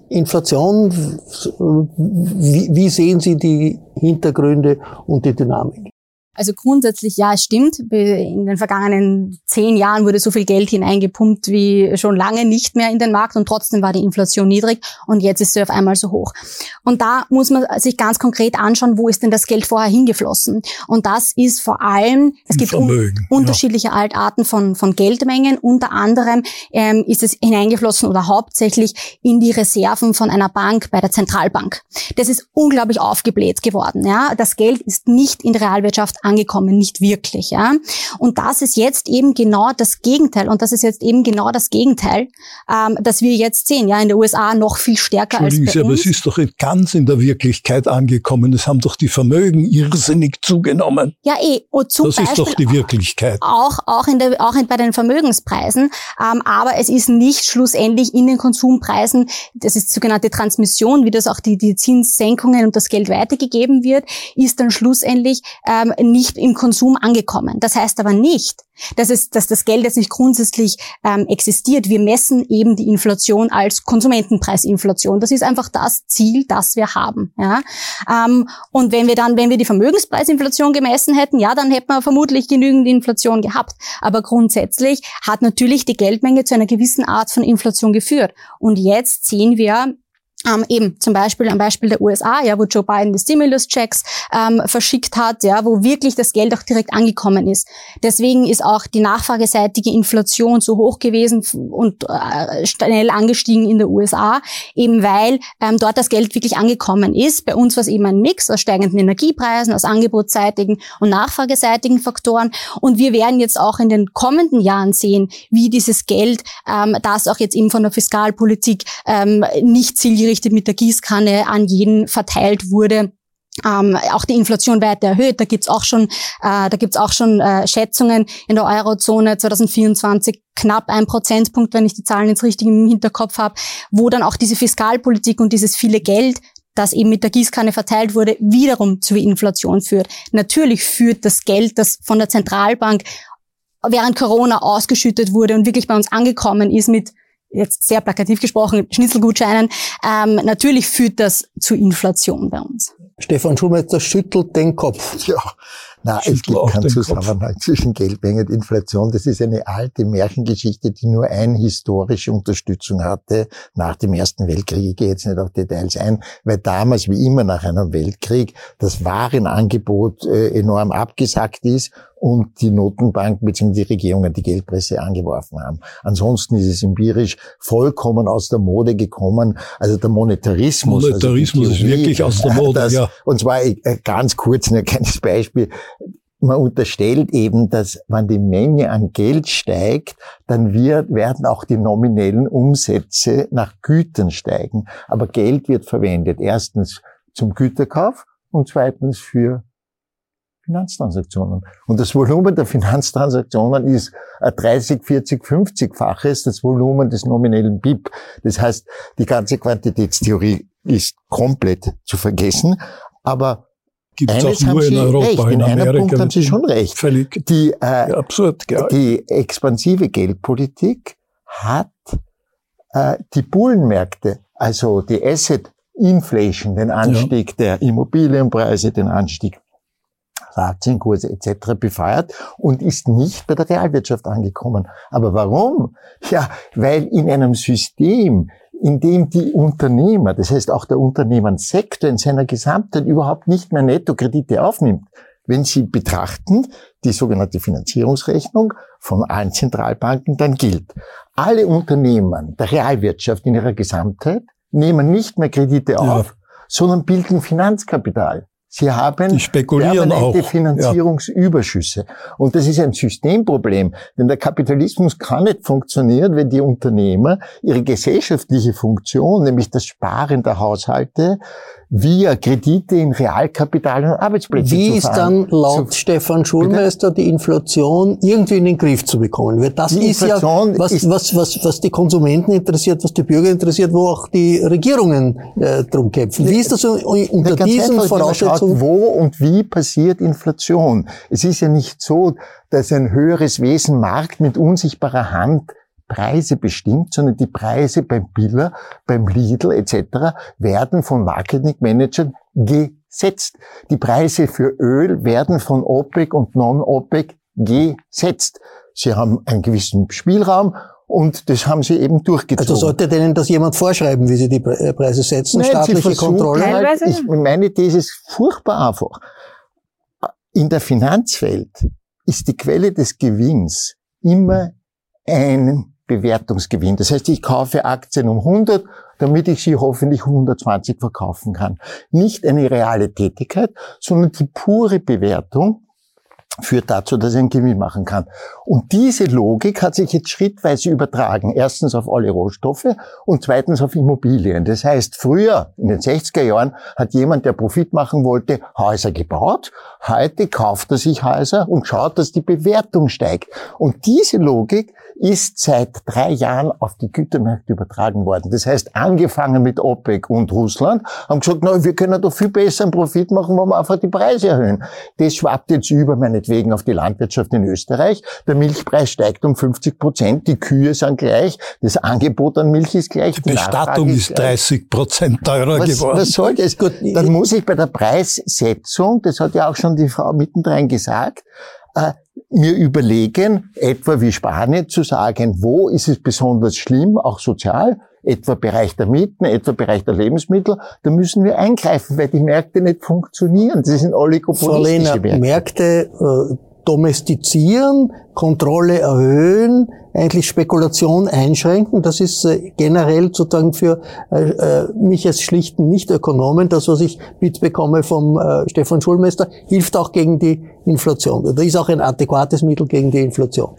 Inflation, wie, wie sehen Sie die Hintergründe und die Dynamik? Also grundsätzlich ja, es stimmt. In den vergangenen zehn Jahren wurde so viel Geld hineingepumpt wie schon lange nicht mehr in den Markt und trotzdem war die Inflation niedrig und jetzt ist sie auf einmal so hoch. Und da muss man sich ganz konkret anschauen, wo ist denn das Geld vorher hingeflossen? Und das ist vor allem, es gibt un unterschiedliche ja. Altarten von, von Geldmengen. Unter anderem ähm, ist es hineingeflossen oder hauptsächlich in die Reserven von einer Bank bei der Zentralbank. Das ist unglaublich aufgebläht geworden. Ja, das Geld ist nicht in der Realwirtschaft angekommen, nicht wirklich. Ja? Und das ist jetzt eben genau das Gegenteil. Und das ist jetzt eben genau das Gegenteil, ähm, das wir jetzt sehen. Ja, in den USA noch viel stärker als bei uns. aber es ist doch ganz in der Wirklichkeit angekommen. Es haben doch die Vermögen irrsinnig zugenommen. Ja, eh. Und zum das Beispiel ist doch die Wirklichkeit. Auch, auch, in der, auch in, bei den Vermögenspreisen. Ähm, aber es ist nicht schlussendlich in den Konsumpreisen, das ist sogenannte Transmission, wie das auch die, die Zinssenkungen und das Geld weitergegeben wird, ist dann schlussendlich ähm, nicht im Konsum angekommen. Das heißt aber nicht, dass, es, dass das Geld jetzt nicht grundsätzlich ähm, existiert. Wir messen eben die Inflation als Konsumentenpreisinflation. Das ist einfach das Ziel, das wir haben. Ja? Ähm, und wenn wir dann, wenn wir die Vermögenspreisinflation gemessen hätten, ja, dann hätten wir vermutlich genügend Inflation gehabt. Aber grundsätzlich hat natürlich die Geldmenge zu einer gewissen Art von Inflation geführt. Und jetzt sehen wir, ähm, eben zum Beispiel am Beispiel der USA, ja, wo Joe Biden die Stimulus-Checks ähm, verschickt hat, ja, wo wirklich das Geld auch direkt angekommen ist. Deswegen ist auch die nachfrageseitige Inflation so hoch gewesen und äh, schnell angestiegen in der USA, eben weil ähm, dort das Geld wirklich angekommen ist. Bei uns war es eben ein Mix aus steigenden Energiepreisen, aus angebotsseitigen und nachfrageseitigen Faktoren. Und wir werden jetzt auch in den kommenden Jahren sehen, wie dieses Geld, ähm, das auch jetzt eben von der Fiskalpolitik ähm, nicht zielgerichtet zielgerichtet mit der Gießkanne an jeden verteilt wurde. Ähm, auch die Inflation weiter erhöht. Da gibt's auch schon, äh, da gibt's auch schon äh, Schätzungen in der Eurozone 2024 knapp ein Prozentpunkt, wenn ich die Zahlen jetzt richtig im Hinterkopf habe, wo dann auch diese Fiskalpolitik und dieses viele Geld das eben mit der Gießkanne verteilt wurde, wiederum zur Inflation führt. Natürlich führt das Geld, das von der Zentralbank während Corona ausgeschüttet wurde und wirklich bei uns angekommen ist mit jetzt sehr plakativ gesprochen, Schnitzelgutscheinen, ähm, natürlich führt das zu Inflation bei uns. Stefan Schulmeister schüttelt den Kopf. Ja, na, es gibt keinen Zusammenhang Kopf. zwischen Geldmenge und Inflation. Das ist eine alte Märchengeschichte, die nur eine historische Unterstützung hatte nach dem Ersten Weltkrieg. Ich gehe jetzt nicht auf Details ein, weil damals, wie immer nach einem Weltkrieg, das Warenangebot äh, enorm abgesackt ist und die Notenbank bzw. die Regierungen die Geldpresse angeworfen haben. Ansonsten ist es empirisch vollkommen aus der Mode gekommen. Also der Monetarismus. Also Monetarismus also Theorie, ist wirklich aus der Mode, das, ja. Und zwar äh, ganz kurz ein kleines Beispiel man unterstellt eben, dass wenn die Menge an Geld steigt, dann wird, werden auch die nominellen Umsätze nach Gütern steigen. Aber Geld wird verwendet erstens zum Güterkauf und zweitens für Finanztransaktionen. Und das Volumen der Finanztransaktionen ist 30, 40, 50-faches das Volumen des nominellen BIP. Das heißt, die ganze Quantitätstheorie ist komplett zu vergessen. Aber Gibt's Eines auch nur in Europa, recht. in, in einem Punkt haben Sie schon recht. Völlig die, äh, absurd, gell? die expansive Geldpolitik hat äh, die Bullenmärkte, also die Asset Inflation, den Anstieg ja. der Immobilienpreise, den Anstieg Aktienkurse etc. befeuert und ist nicht bei der Realwirtschaft angekommen. Aber warum? Ja, weil in einem System, in dem die Unternehmer, das heißt auch der Unternehmenssektor in seiner Gesamtheit überhaupt nicht mehr Nettokredite aufnimmt, wenn Sie betrachten, die sogenannte Finanzierungsrechnung von allen Zentralbanken dann gilt. Alle Unternehmen der Realwirtschaft in ihrer Gesamtheit nehmen nicht mehr Kredite auf, ja. sondern bilden Finanzkapital. Sie haben die spekulieren auch. Finanzierungsüberschüsse. Ja. Und das ist ein Systemproblem, denn der Kapitalismus kann nicht funktionieren, wenn die Unternehmer ihre gesellschaftliche Funktion, nämlich das Sparen der Haushalte, via Kredite in Realkapital und Arbeitsplätze Wie ist dann laut so, Stefan Schulmeister bitte? die Inflation irgendwie in den Griff zu bekommen? Weil das die ist Inflation ja, was, ist was, was, was die Konsumenten interessiert, was die Bürger interessiert, wo auch die Regierungen äh, drum kämpfen. Wie ist das unter diesen einfach, Voraussetzungen? Schaut, wo und wie passiert Inflation? Es ist ja nicht so, dass ein höheres Wesen Markt mit unsichtbarer Hand Preise bestimmt, sondern die Preise beim Biller, beim Lidl etc. werden von Marketingmanagern gesetzt. Die Preise für Öl werden von OPEC und Non-OPEC gesetzt. Sie haben einen gewissen Spielraum und das haben sie eben durchgezogen. Also sollte denen das jemand vorschreiben, wie sie die äh, Preise setzen? Nein, Staatliche Kontrolle? Halt, ich meine, das ist furchtbar einfach. In der Finanzwelt ist die Quelle des Gewinns immer ein Bewertungsgewinn. Das heißt, ich kaufe Aktien um 100, damit ich sie hoffentlich 120 verkaufen kann. Nicht eine reale Tätigkeit, sondern die pure Bewertung führt dazu, dass ich einen Gewinn machen kann. Und diese Logik hat sich jetzt schrittweise übertragen. Erstens auf alle Rohstoffe und zweitens auf Immobilien. Das heißt, früher, in den 60er Jahren, hat jemand, der Profit machen wollte, Häuser gebaut. Heute kauft er sich Häuser und schaut, dass die Bewertung steigt. Und diese Logik ist seit drei Jahren auf die Gütermärkte übertragen worden. Das heißt, angefangen mit OPEC und Russland, haben gesagt, na, wir können doch viel besser einen Profit machen, wenn wir einfach die Preise erhöhen. Das schwappt jetzt über, meinetwegen, auf die Landwirtschaft in Österreich. Der Milchpreis steigt um 50 Prozent, die Kühe sind gleich, das Angebot an Milch ist gleich. Die, die Bestattung ist, ist 30 Prozent teurer was, geworden. Was soll das? Gut, dann muss ich bei der Preissetzung, das hat ja auch schon die Frau mittendrin gesagt, äh, mir überlegen, etwa wie Spanien zu sagen, wo ist es besonders schlimm, auch sozial, etwa Bereich der Mieten, etwa Bereich der Lebensmittel, da müssen wir eingreifen, weil die Märkte nicht funktionieren. Das sind oligopolistische Märkte. Märkte äh, domestizieren, Kontrolle erhöhen, eigentlich Spekulation einschränken. Das ist äh, generell sozusagen für äh, äh, mich als schlichten Nicht-Ökonomen, das, was ich mitbekomme vom Stefan Schulmeister, hilft auch gegen die Inflation. Das ist auch ein adäquates Mittel gegen die Inflation.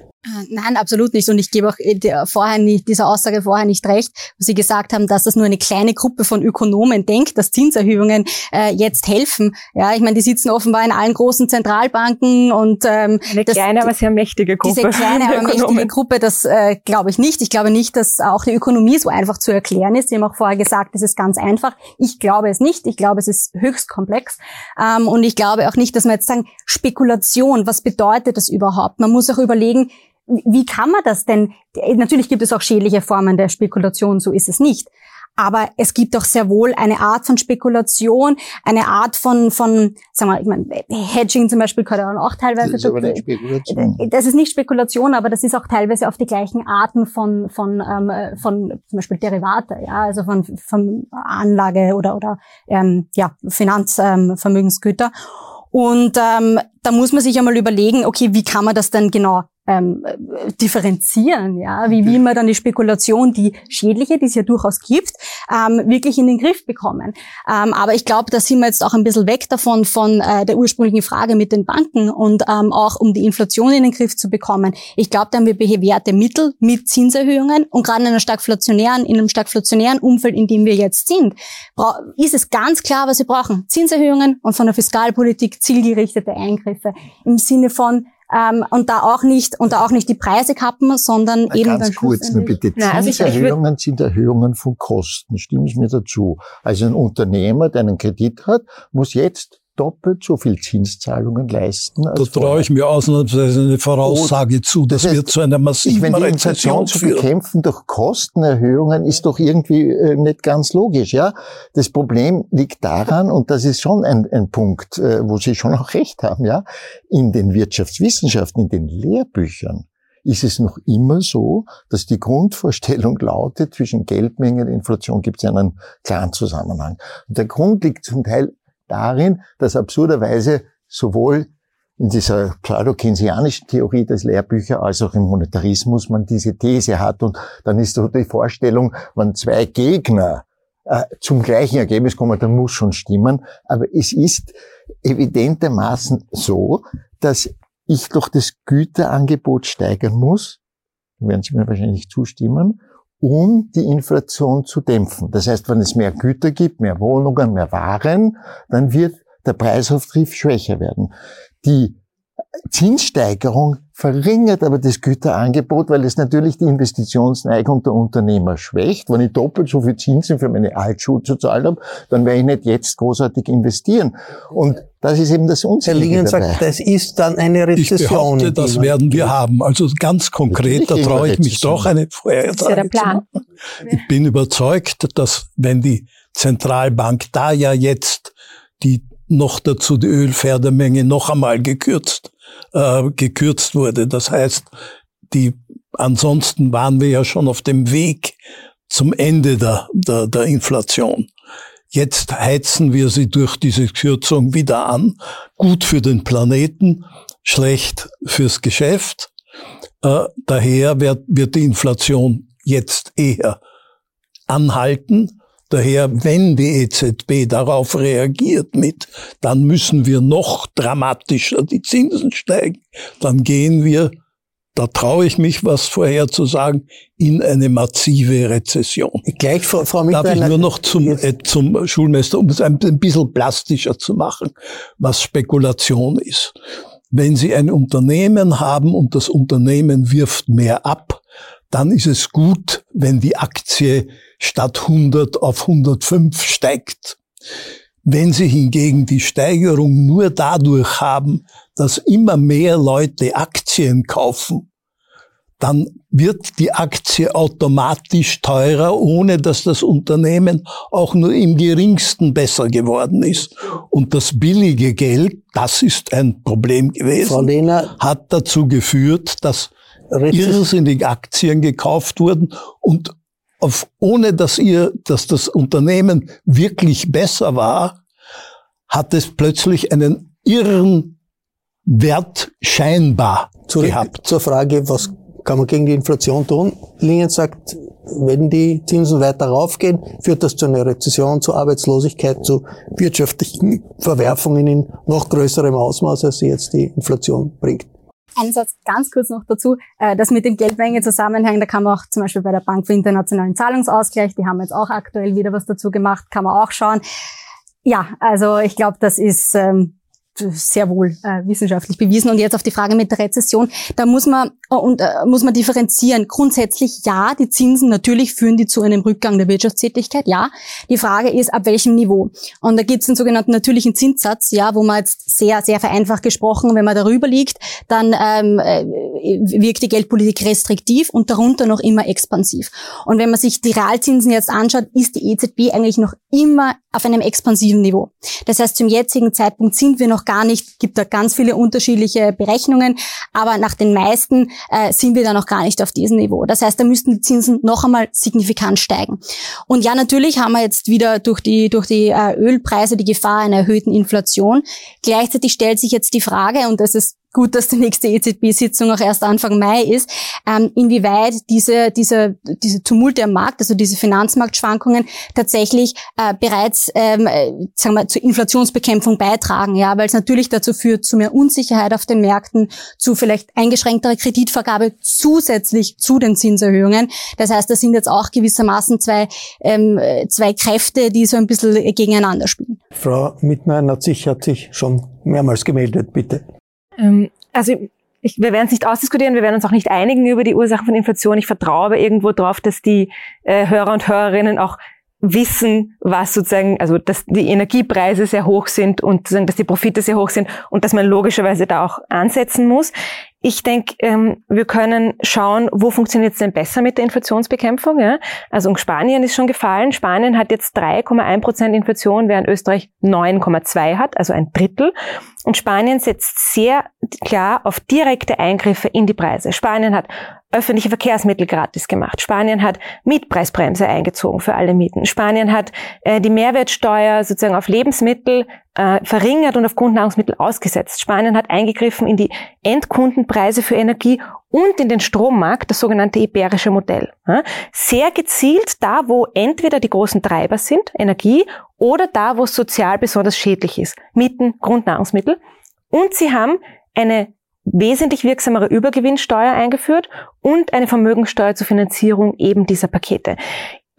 Nein, absolut nicht. Und ich gebe auch äh, vorher nicht, dieser Aussage vorher nicht recht, wo Sie gesagt haben, dass das nur eine kleine Gruppe von Ökonomen denkt, dass Zinserhöhungen äh, jetzt helfen. Ja, ich meine, die sitzen offenbar in allen großen Zentralbanken und ähm, eine das, kleine, aber sehr mächtige Gruppe. Diese kleine, aber mächtige Gruppe, das äh, glaube ich nicht. Ich glaube nicht, dass auch die Ökonomie so einfach zu erklären ist. Sie haben auch vorher gesagt, es ist ganz einfach. Ich glaube es nicht. Ich glaube, es ist höchst komplex. Ähm, und ich glaube auch nicht, dass man jetzt sagen, Spekulation, was bedeutet das überhaupt? Man muss auch überlegen, wie kann man das denn? Natürlich gibt es auch schädliche Formen der Spekulation, so ist es nicht. Aber es gibt doch sehr wohl eine Art von Spekulation, eine Art von, von sagen wir, ich meine, Hedging zum Beispiel gehört auch teilweise. Das ist, aber nicht Spekulation. das ist nicht Spekulation, aber das ist auch teilweise auf die gleichen Arten von, von, ähm, von zum Beispiel Derivate, ja, also von, von Anlage oder, oder ähm, ja, Finanzvermögensgüter. Ähm, Und ähm, da muss man sich einmal überlegen, okay, wie kann man das denn genau ähm, differenzieren, ja, wie wie man dann die Spekulation, die schädliche, die es ja durchaus gibt, ähm, wirklich in den Griff bekommen. Ähm, aber ich glaube, da sind wir jetzt auch ein bisschen weg davon von äh, der ursprünglichen Frage mit den Banken und ähm, auch um die Inflation in den Griff zu bekommen. Ich glaube, da haben wir bewährte Mittel mit Zinserhöhungen und gerade in einer stagflationären, in einem stagflationären Umfeld, in dem wir jetzt sind, ist es ganz klar, was wir brauchen: Zinserhöhungen und von der Fiskalpolitik zielgerichtete Eingriffe im Sinne von ähm, und da auch nicht und da auch nicht die Preise kappen, sondern Na, eben ganz kurz nur bitte. Zinserhöhungen also sind Erhöhungen von Kosten. Stimmen Sie mir dazu? Also ein Unternehmer, der einen Kredit hat, muss jetzt doppelt so viel Zinszahlungen leisten. Als da traue ich mir ausnahmsweise eine Voraussage zu, das, das heißt, wird zu einer massiven wenn die Inflation zu bekämpfen durch Kostenerhöhungen ist doch irgendwie äh, nicht ganz logisch. Ja, Das Problem liegt daran, und das ist schon ein, ein Punkt, äh, wo Sie schon auch recht haben, ja, in den Wirtschaftswissenschaften, in den Lehrbüchern ist es noch immer so, dass die Grundvorstellung lautet, zwischen Geldmenge und Inflation gibt es einen klaren Zusammenhang. Und der Grund liegt zum Teil darin, dass absurderweise sowohl in dieser pseudo-keynesianischen Theorie des Lehrbücher als auch im Monetarismus man diese These hat. Und dann ist so die Vorstellung, wenn zwei Gegner äh, zum gleichen Ergebnis kommen, dann muss schon stimmen. Aber es ist evidentermaßen so, dass ich doch das Güterangebot steigern muss, werden Sie mir wahrscheinlich zustimmen, um die Inflation zu dämpfen. Das heißt, wenn es mehr Güter gibt, mehr Wohnungen, mehr Waren, dann wird der Preisauftrieb schwächer werden. Die Zinssteigerung verringert aber das Güterangebot, weil es natürlich die Investitionsneigung der Unternehmer schwächt. Wenn ich doppelt so viel Zinsen für meine Altschule zu zahlen habe, dann werde ich nicht jetzt großartig investieren. Und das ist eben das Unsinnige Herr Lingen sagt, das ist dann eine Rezession. Ich behaupte, das werden wir haben. Also ganz konkret, da traue ich mich doch eine Vorhersage zu machen. Ich bin überzeugt, dass wenn die Zentralbank da ja jetzt die noch dazu die Ölfördermenge noch einmal gekürzt, äh, gekürzt wurde. Das heißt, die, ansonsten waren wir ja schon auf dem Weg zum Ende der, der, der Inflation. Jetzt heizen wir sie durch diese Kürzung wieder an. Gut für den Planeten, schlecht fürs Geschäft. Äh, daher wird, wird die Inflation jetzt eher anhalten. Daher, wenn die EZB darauf reagiert mit, dann müssen wir noch dramatischer die Zinsen steigen, dann gehen wir, da traue ich mich, was vorher zu sagen, in eine massive Rezession. Gleich, Frau, Frau Darf ich nur noch zum, äh, zum Schulmeister, um es ein, ein bisschen plastischer zu machen, was Spekulation ist. Wenn Sie ein Unternehmen haben und das Unternehmen wirft mehr ab, dann ist es gut, wenn die Aktie statt 100 auf 105 steigt. Wenn Sie hingegen die Steigerung nur dadurch haben, dass immer mehr Leute Aktien kaufen, dann wird die Aktie automatisch teurer, ohne dass das Unternehmen auch nur im geringsten besser geworden ist. Und das billige Geld, das ist ein Problem gewesen, Lehner, hat dazu geführt, dass irrsinnig Aktien gekauft wurden und auf, ohne dass ihr, dass das Unternehmen wirklich besser war, hat es plötzlich einen irren Wert scheinbar Zurück gehabt. Zur Frage, was kann man gegen die Inflation tun? Lingen sagt, wenn die Zinsen weiter raufgehen, führt das zu einer Rezession, zu Arbeitslosigkeit, zu wirtschaftlichen Verwerfungen in noch größerem Ausmaß, als sie jetzt die Inflation bringt. Ein Satz ganz kurz noch dazu, äh, das mit dem Geldmenge zusammenhängt, da kann man auch zum Beispiel bei der Bank für internationalen Zahlungsausgleich, die haben jetzt auch aktuell wieder was dazu gemacht, kann man auch schauen. Ja, also ich glaube, das ist ähm, sehr wohl äh, wissenschaftlich bewiesen. Und jetzt auf die Frage mit der Rezession, da muss man äh, und äh, muss man differenzieren. Grundsätzlich ja, die Zinsen natürlich führen die zu einem Rückgang der Wirtschaftstätigkeit. Ja, die Frage ist ab welchem Niveau. Und da gibt es einen sogenannten natürlichen Zinssatz, ja, wo man jetzt sehr sehr vereinfacht gesprochen, wenn man darüber liegt, dann ähm, äh, wirkt die Geldpolitik restriktiv und darunter noch immer expansiv. Und wenn man sich die Realzinsen jetzt anschaut, ist die EZB eigentlich noch immer auf einem expansiven Niveau. Das heißt, zum jetzigen Zeitpunkt sind wir noch noch gar nicht, gibt da ganz viele unterschiedliche Berechnungen, aber nach den meisten äh, sind wir da noch gar nicht auf diesem Niveau. Das heißt, da müssten die Zinsen noch einmal signifikant steigen. Und ja, natürlich haben wir jetzt wieder durch die, durch die äh, Ölpreise die Gefahr einer erhöhten Inflation. Gleichzeitig stellt sich jetzt die Frage, und das ist gut, dass die nächste EZB-Sitzung auch erst Anfang Mai ist, ähm, inwieweit diese, diese, diese Tumulte am Markt, also diese Finanzmarktschwankungen tatsächlich äh, bereits ähm, äh, sagen wir, zur Inflationsbekämpfung beitragen, ja, weil es natürlich dazu führt zu mehr Unsicherheit auf den Märkten, zu vielleicht eingeschränkterer Kreditvergabe zusätzlich zu den Zinserhöhungen. Das heißt, das sind jetzt auch gewissermaßen zwei, ähm, zwei Kräfte, die so ein bisschen gegeneinander spielen. Frau Mittner hat sich, hat sich schon mehrmals gemeldet, bitte. Ähm, also ich, wir werden es nicht ausdiskutieren, wir werden uns auch nicht einigen über die Ursachen von Inflation. Ich vertraue aber irgendwo darauf, dass die äh, Hörer und Hörerinnen auch wissen, was sozusagen, also dass die Energiepreise sehr hoch sind und dass die Profite sehr hoch sind und dass man logischerweise da auch ansetzen muss. Ich denke, ähm, wir können schauen, wo funktioniert es denn besser mit der Inflationsbekämpfung. Ja? Also Spanien ist schon gefallen. Spanien hat jetzt 3,1 Prozent Inflation, während Österreich 9,2 hat, also ein Drittel. Und Spanien setzt sehr klar auf direkte Eingriffe in die Preise. Spanien hat öffentliche Verkehrsmittel gratis gemacht. Spanien hat Mietpreisbremse eingezogen für alle Mieten. Spanien hat äh, die Mehrwertsteuer sozusagen auf Lebensmittel äh, verringert und auf Grundnahrungsmittel ausgesetzt. Spanien hat eingegriffen in die Endkundenpreise für Energie und in den Strommarkt, das sogenannte iberische Modell. Sehr gezielt da, wo entweder die großen Treiber sind, Energie, oder da, wo es sozial besonders schädlich ist, Mieten, Grundnahrungsmittel. Und sie haben eine wesentlich wirksamere Übergewinnsteuer eingeführt und eine Vermögensteuer zur Finanzierung eben dieser Pakete.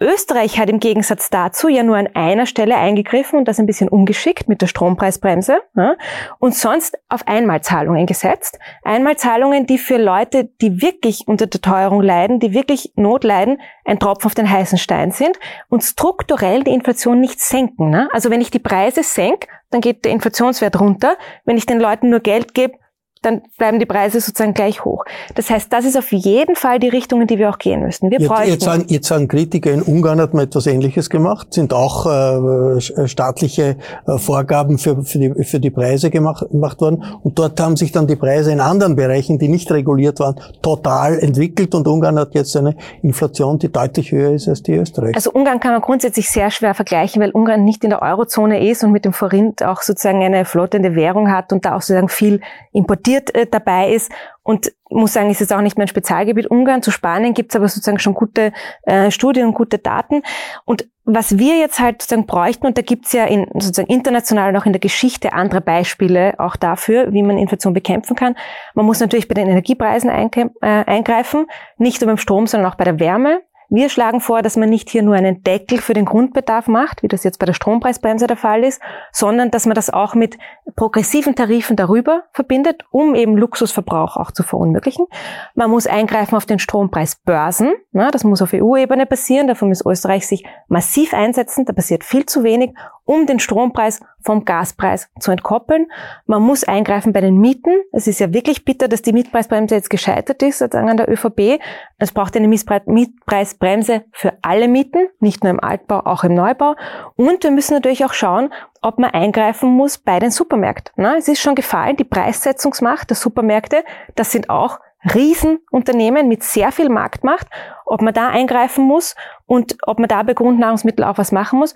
Österreich hat im Gegensatz dazu ja nur an einer Stelle eingegriffen und das ein bisschen ungeschickt mit der Strompreisbremse ja, und sonst auf Einmalzahlungen gesetzt. Einmalzahlungen, die für Leute, die wirklich unter der Teuerung leiden, die wirklich Not leiden, ein Tropfen auf den heißen Stein sind und strukturell die Inflation nicht senken. Ne? Also wenn ich die Preise senke, dann geht der Inflationswert runter. Wenn ich den Leuten nur Geld gebe, dann bleiben die Preise sozusagen gleich hoch. Das heißt, das ist auf jeden Fall die Richtung, in die wir auch gehen müssen. Wir jetzt, jetzt, sagen, jetzt sagen Kritiker, in Ungarn hat man etwas Ähnliches gemacht, sind auch äh, äh, staatliche äh, Vorgaben für, für, die, für die Preise gemacht, gemacht worden. Und dort haben sich dann die Preise in anderen Bereichen, die nicht reguliert waren, total entwickelt. Und Ungarn hat jetzt eine Inflation, die deutlich höher ist als die Österreich. Also Ungarn kann man grundsätzlich sehr schwer vergleichen, weil Ungarn nicht in der Eurozone ist und mit dem Forint auch sozusagen eine flottende Währung hat und da auch sozusagen viel importiert Interessiert äh, dabei ist. Und muss sagen, ist auch nicht mein Spezialgebiet Ungarn. Zu Spanien gibt es aber sozusagen schon gute äh, Studien und gute Daten. Und was wir jetzt halt sozusagen bräuchten, und da gibt es ja in, sozusagen international und auch in der Geschichte andere Beispiele auch dafür, wie man Inflation bekämpfen kann. Man muss natürlich bei den Energiepreisen äh, eingreifen, nicht nur beim Strom, sondern auch bei der Wärme. Wir schlagen vor, dass man nicht hier nur einen Deckel für den Grundbedarf macht, wie das jetzt bei der Strompreisbremse der Fall ist, sondern dass man das auch mit progressiven Tarifen darüber verbindet, um eben Luxusverbrauch auch zu verunmöglichen. Man muss eingreifen auf den Strompreisbörsen. Das muss auf EU-Ebene passieren. Dafür muss Österreich sich massiv einsetzen. Da passiert viel zu wenig um den Strompreis vom Gaspreis zu entkoppeln. Man muss eingreifen bei den Mieten. Es ist ja wirklich bitter, dass die Mietpreisbremse jetzt gescheitert ist, sozusagen an der ÖVP. Es braucht eine Mietpreisbremse für alle Mieten, nicht nur im Altbau, auch im Neubau. Und wir müssen natürlich auch schauen, ob man eingreifen muss bei den Supermärkten. Es ist schon gefallen, die Preissetzungsmacht der Supermärkte, das sind auch Riesenunternehmen mit sehr viel Marktmacht, ob man da eingreifen muss und ob man da bei Grundnahrungsmitteln auch was machen muss.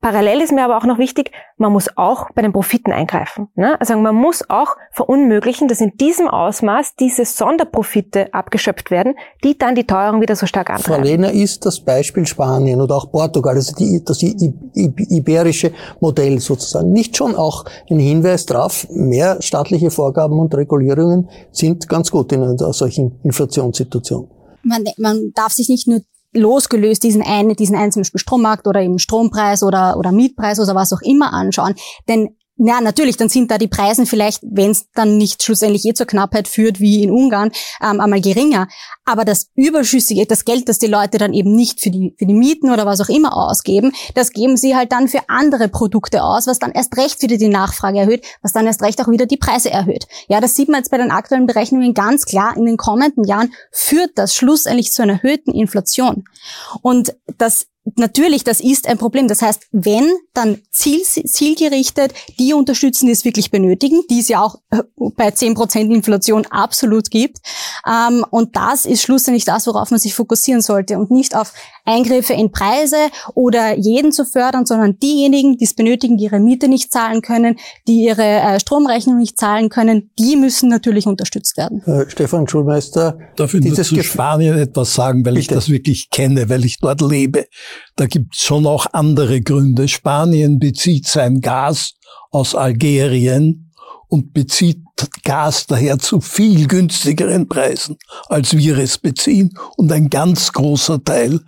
Parallel ist mir aber auch noch wichtig, man muss auch bei den Profiten eingreifen. Ne? Also man muss auch verunmöglichen, dass in diesem Ausmaß diese Sonderprofite abgeschöpft werden, die dann die Teuerung wieder so stark antreiben. Frau Lehner, ist das Beispiel Spanien oder auch Portugal, also die, das iberische Modell sozusagen, nicht schon auch ein Hinweis darauf, mehr staatliche Vorgaben und Regulierungen sind ganz gut in einer solchen Inflationssituation? Man, man darf sich nicht nur losgelöst diesen einen, diesen einen zum Beispiel Strommarkt oder eben Strompreis oder, oder Mietpreis oder was auch immer anschauen. Denn ja, natürlich, dann sind da die Preise vielleicht, wenn es dann nicht schlussendlich eh zur Knappheit führt, wie in Ungarn, ähm, einmal geringer. Aber das Überschüssige, das Geld, das die Leute dann eben nicht für die, für die Mieten oder was auch immer ausgeben, das geben sie halt dann für andere Produkte aus, was dann erst recht wieder die Nachfrage erhöht, was dann erst recht auch wieder die Preise erhöht. Ja, das sieht man jetzt bei den aktuellen Berechnungen ganz klar. In den kommenden Jahren führt das schlussendlich zu einer erhöhten Inflation. Und das Natürlich, das ist ein Problem. Das heißt, wenn, dann ziel, zielgerichtet die unterstützen, die es wirklich benötigen, die es ja auch äh, bei 10% Inflation absolut gibt. Ähm, und das ist schlussendlich das, worauf man sich fokussieren sollte und nicht auf Eingriffe in Preise oder jeden zu fördern, sondern diejenigen, die es benötigen, die ihre Miete nicht zahlen können, die ihre äh, Stromrechnung nicht zahlen können, die müssen natürlich unterstützt werden. Äh, Stefan Schulmeister. Darf ich nur zu Spanien etwas sagen, weil Bitte. ich das wirklich kenne, weil ich dort lebe. Da gibt es schon auch andere Gründe. Spanien bezieht sein Gas aus Algerien und bezieht Gas daher zu viel günstigeren Preisen, als wir es beziehen. Und ein ganz großer Teil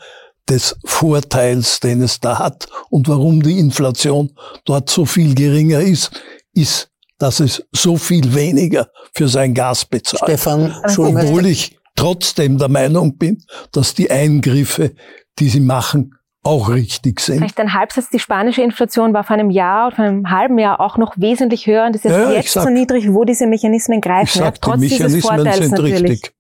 des Vorteils, den es da hat und warum die Inflation dort so viel geringer ist, ist, dass es so viel weniger für sein Gas bezahlt. Stefan Obwohl ich trotzdem der Meinung bin, dass die Eingriffe, die sie machen, auch richtig sind. Vielleicht ein Halbsatz, die spanische Inflation war vor einem Jahr oder vor einem halben Jahr auch noch wesentlich höher und ist jetzt, Ja, jetzt ich sag- so niedrig, wo diese Mechanismen Ich greifen. ja, sag, die trotz dieses Mechanismen Vorteils sind natürlich. richtig.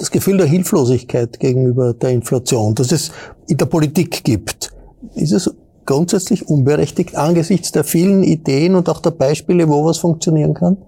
Das Gefühl der Hilflosigkeit gegenüber der Inflation, das es in der Politik gibt, ist es grundsätzlich unberechtigt angesichts der vielen Ideen und auch der Beispiele, wo was funktionieren kann?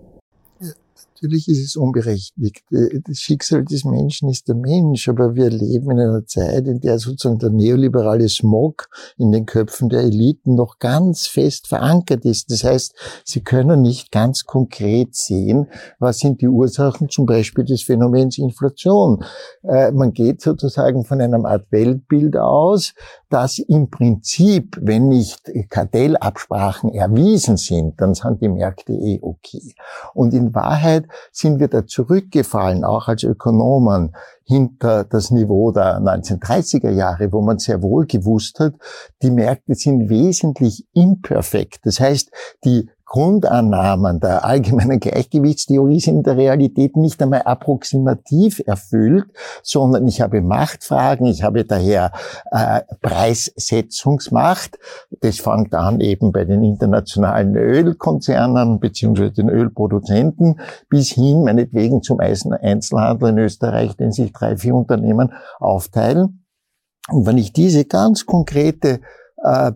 Natürlich ist es unberechtigt. Äh, Das Schicksal des Menschen ist der Mensch, aber wir leben in einer Zeit, in der sozusagen der neoliberale Smog in den Köpfen der Eliten noch ganz fest verankert ist. Das heißt, sie können nicht ganz konkret sehen, was sind die Ursachen zum Beispiel des Phänomens Inflation. Äh, Man geht sozusagen von einem Art Weltbild aus, dass im Prinzip, wenn nicht Kartellabsprachen erwiesen sind, dann sind die Märkte eh okay. Und in Wahrheit sind wir da zurückgefallen, auch als Ökonomen, hinter das Niveau der 1930er Jahre, wo man sehr wohl gewusst hat, die Märkte sind wesentlich imperfekt. Das heißt, die Grundannahmen der allgemeinen Gleichgewichtstheorie sind in der Realität nicht einmal approximativ erfüllt, sondern ich habe Machtfragen, ich habe daher äh, Preissetzungsmacht. Das fängt an eben bei den internationalen Ölkonzernen beziehungsweise den Ölproduzenten bis hin meinetwegen zum Einzelhandel in Österreich, den sich drei, vier Unternehmen aufteilen. Und wenn ich diese ganz konkrete äh,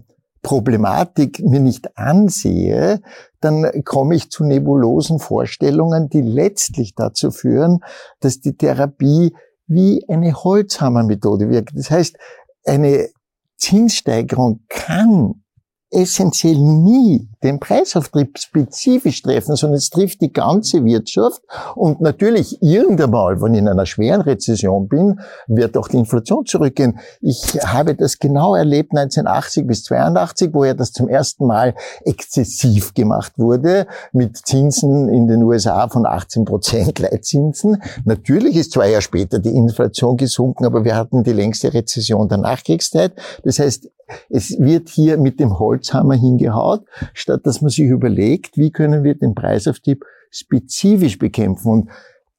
Problematik mir nicht ansehe, dann komme ich zu nebulosen Vorstellungen, die letztlich dazu führen, dass die Therapie wie eine Holzhammermethode wirkt. Das heißt, eine Zinssteigerung kann essentiell nie den Preisauftrieb spezifisch treffen, sondern es trifft die ganze Wirtschaft und natürlich irgendeinmal, wenn ich in einer schweren Rezession bin, wird auch die Inflation zurückgehen. Ich habe das genau erlebt 1980 bis 82, wo ja das zum ersten Mal exzessiv gemacht wurde mit Zinsen in den USA von 18 Prozent Leitzinsen. Natürlich ist zwei Jahre später die Inflation gesunken, aber wir hatten die längste Rezession der Nachkriegszeit. Das heißt, es wird hier mit dem Holzhammer hingehaut, statt dass man sich überlegt, wie können wir den Preisauftrieb spezifisch bekämpfen. Und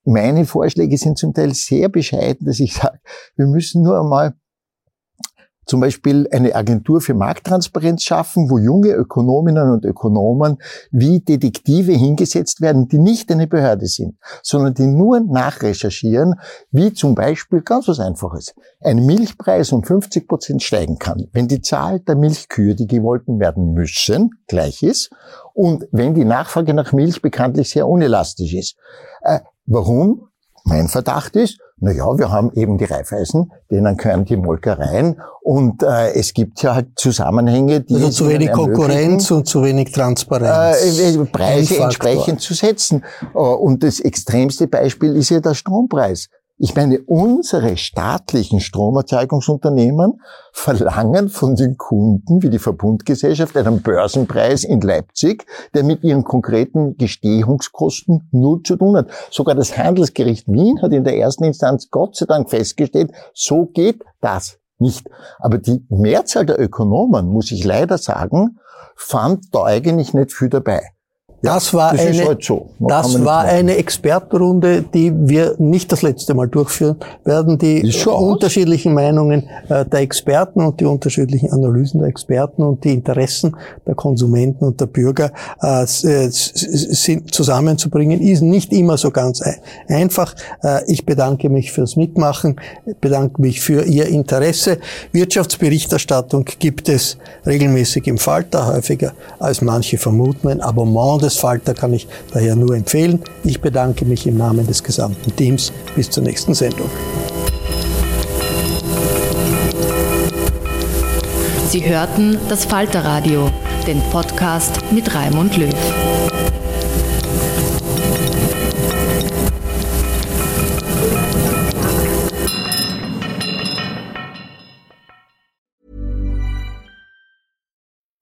meine Vorschläge sind zum Teil sehr bescheiden, dass ich sage, wir müssen nur einmal zum Beispiel eine Agentur für Markttransparenz schaffen, wo junge Ökonominnen und Ökonomen wie Detektive hingesetzt werden, die nicht eine Behörde sind, sondern die nur nachrecherchieren, wie zum Beispiel ganz was Einfaches, ein Milchpreis um 50 Prozent steigen kann, wenn die Zahl der Milchkühe, die gewollten werden müssen, gleich ist und wenn die Nachfrage nach Milch bekanntlich sehr unelastisch ist. Äh, warum? Mein Verdacht ist, na ja, wir haben eben die Reifeisen, denen gehören die Molkereien und äh, es gibt ja halt Zusammenhänge, die Also zu wenig Konkurrenz und zu wenig Transparenz. äh, äh, Preise entsprechend zu setzen. Äh, Und das extremste Beispiel ist ja der Strompreis. Ich meine, unsere staatlichen Stromerzeugungsunternehmen verlangen von den Kunden, wie die Verbundgesellschaft, einen Börsenpreis in Leipzig, der mit ihren konkreten Gestehungskosten null zu tun hat. Sogar das Handelsgericht Wien hat in der ersten Instanz Gott sei Dank festgestellt, so geht das nicht. Aber die Mehrzahl der Ökonomen, muss ich leider sagen, fand da eigentlich nicht viel dabei. Das war das eine, halt so. Das war eine Expertenrunde, die wir nicht das letzte Mal durchführen werden. Die unterschiedlichen Meinungen äh, der Experten und die unterschiedlichen Analysen der Experten und die Interessen der Konsumenten und der Bürger äh, äh, sind zusammenzubringen, ist nicht immer so ganz ein- einfach. Ich bedanke mich fürs Mitmachen, bedanke mich für Ihr Interesse. Wirtschaftsberichterstattung gibt es regelmäßig im Falter, häufiger als manche vermuten. Ein Abonnement des Falter kann ich daher nur empfehlen. Ich bedanke mich im Namen des gesamten Teams. Bis zur nächsten Sendung. Sie hörten das Falterradio, den Podcast mit Raimund Löw.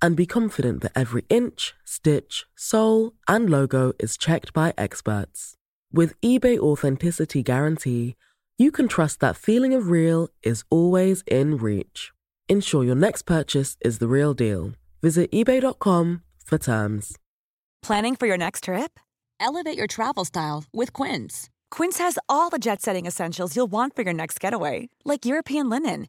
And be confident that every inch, stitch, sole, and logo is checked by experts. With eBay Authenticity Guarantee, you can trust that feeling of real is always in reach. Ensure your next purchase is the real deal. Visit eBay.com for terms. Planning for your next trip? Elevate your travel style with Quince. Quince has all the jet setting essentials you'll want for your next getaway, like European linen,